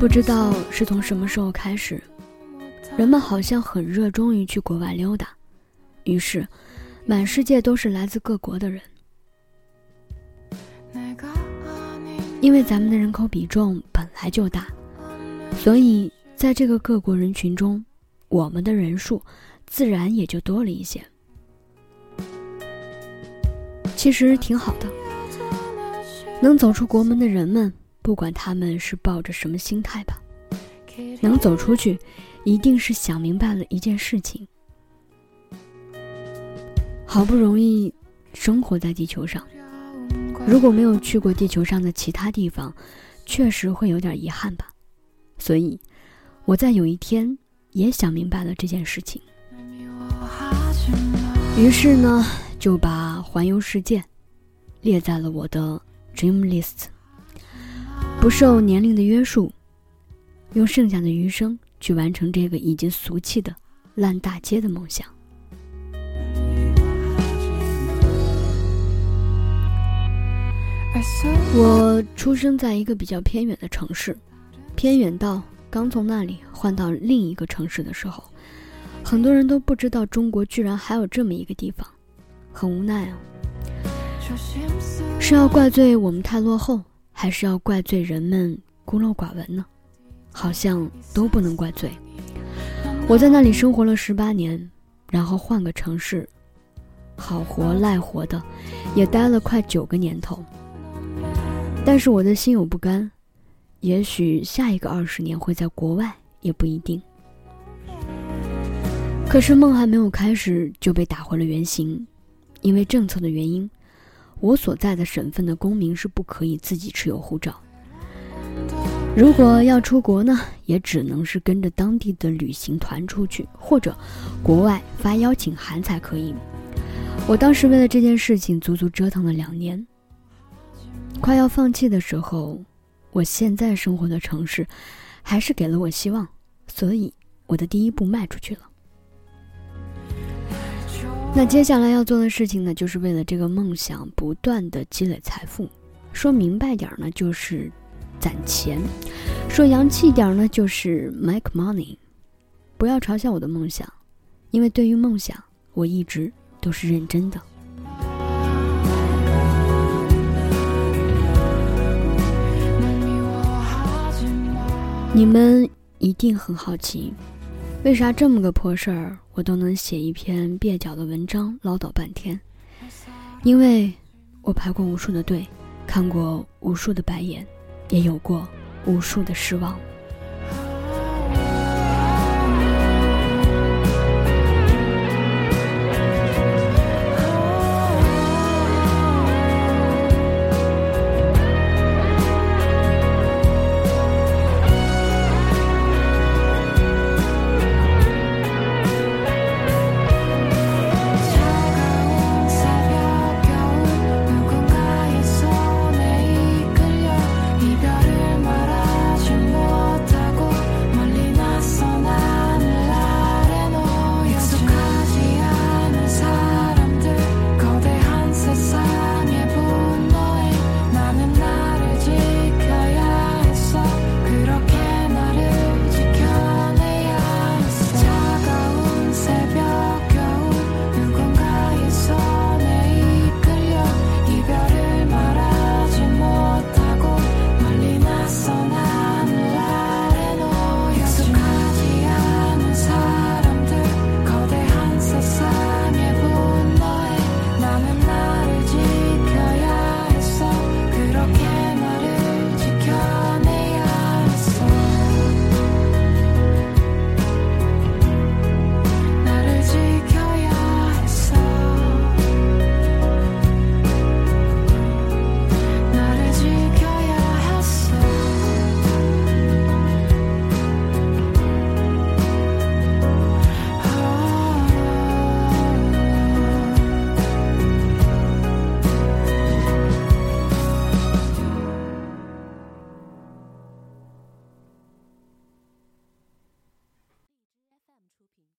不知道是从什么时候开始，人们好像很热衷于去国外溜达，于是，满世界都是来自各国的人。因为咱们的人口比重本来就大，所以在这个各国人群中，我们的人数自然也就多了一些。其实挺好的，能走出国门的人们。不管他们是抱着什么心态吧，能走出去，一定是想明白了一件事情。好不容易生活在地球上，如果没有去过地球上的其他地方，确实会有点遗憾吧。所以，我在有一天也想明白了这件事情。于是呢，就把环游世界列在了我的 dream list。不受年龄的约束，用剩下的余生去完成这个已经俗气的烂大街的梦想。我出生在一个比较偏远的城市，偏远到刚从那里换到另一个城市的时候，很多人都不知道中国居然还有这么一个地方，很无奈啊。是要怪罪我们太落后？还是要怪罪人们孤陋寡闻呢？好像都不能怪罪。我在那里生活了十八年，然后换个城市，好活赖活的，也待了快九个年头。但是我的心有不甘，也许下一个二十年会在国外，也不一定。可是梦还没有开始就被打回了原形，因为政策的原因。我所在的省份的公民是不可以自己持有护照。如果要出国呢，也只能是跟着当地的旅行团出去，或者国外发邀请函才可以。我当时为了这件事情足足折腾了两年，快要放弃的时候，我现在生活的城市还是给了我希望，所以我的第一步迈出去了。那接下来要做的事情呢，就是为了这个梦想不断的积累财富。说明白点儿呢，就是攒钱；说洋气点儿呢，就是 make money。不要嘲笑我的梦想，因为对于梦想，我一直都是认真的。你们一定很好奇。为啥这么个破事儿，我都能写一篇蹩脚的文章唠叨半天？因为我排过无数的队，看过无数的白眼，也有过无数的失望。